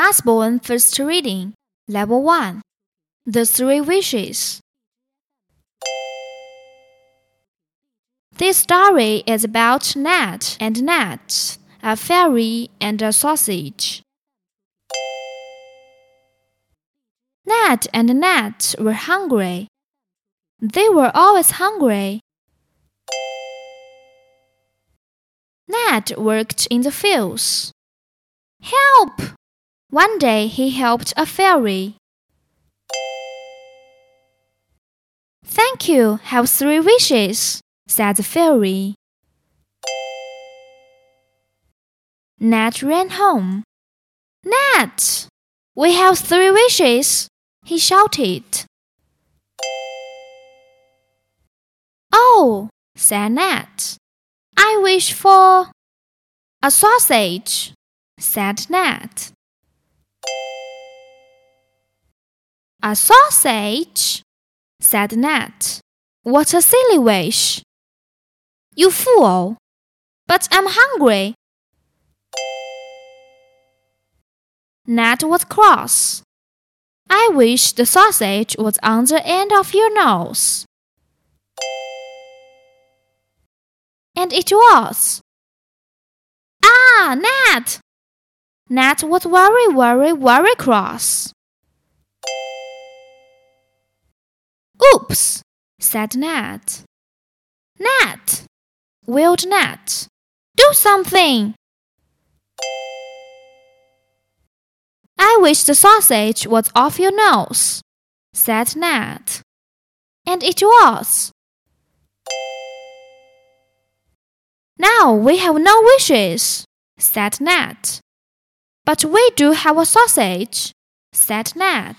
Usborne First Reading, Level 1 The Three Wishes. This story is about Ned and Nat, a fairy and a sausage. Ned and Nat were hungry. They were always hungry. Ned worked in the fields. Help! One day he helped a fairy. Thank you, have three wishes, said the fairy. Nat ran home. Nat! we have three wishes, he shouted. Oh, said Nat. I wish for a sausage, said Ned. A sausage? said Nat. What a silly wish! You fool! But I'm hungry. Nat was cross. I wish the sausage was on the end of your nose. And it was. Ah, Nat! Nat was very, very, very cross. Oops, said Ned. Ned, wailed Nat. Do something! I wish the sausage was off your nose, said Nat. And it was. Now we have no wishes, said Nat. But we do have a sausage, said Ned.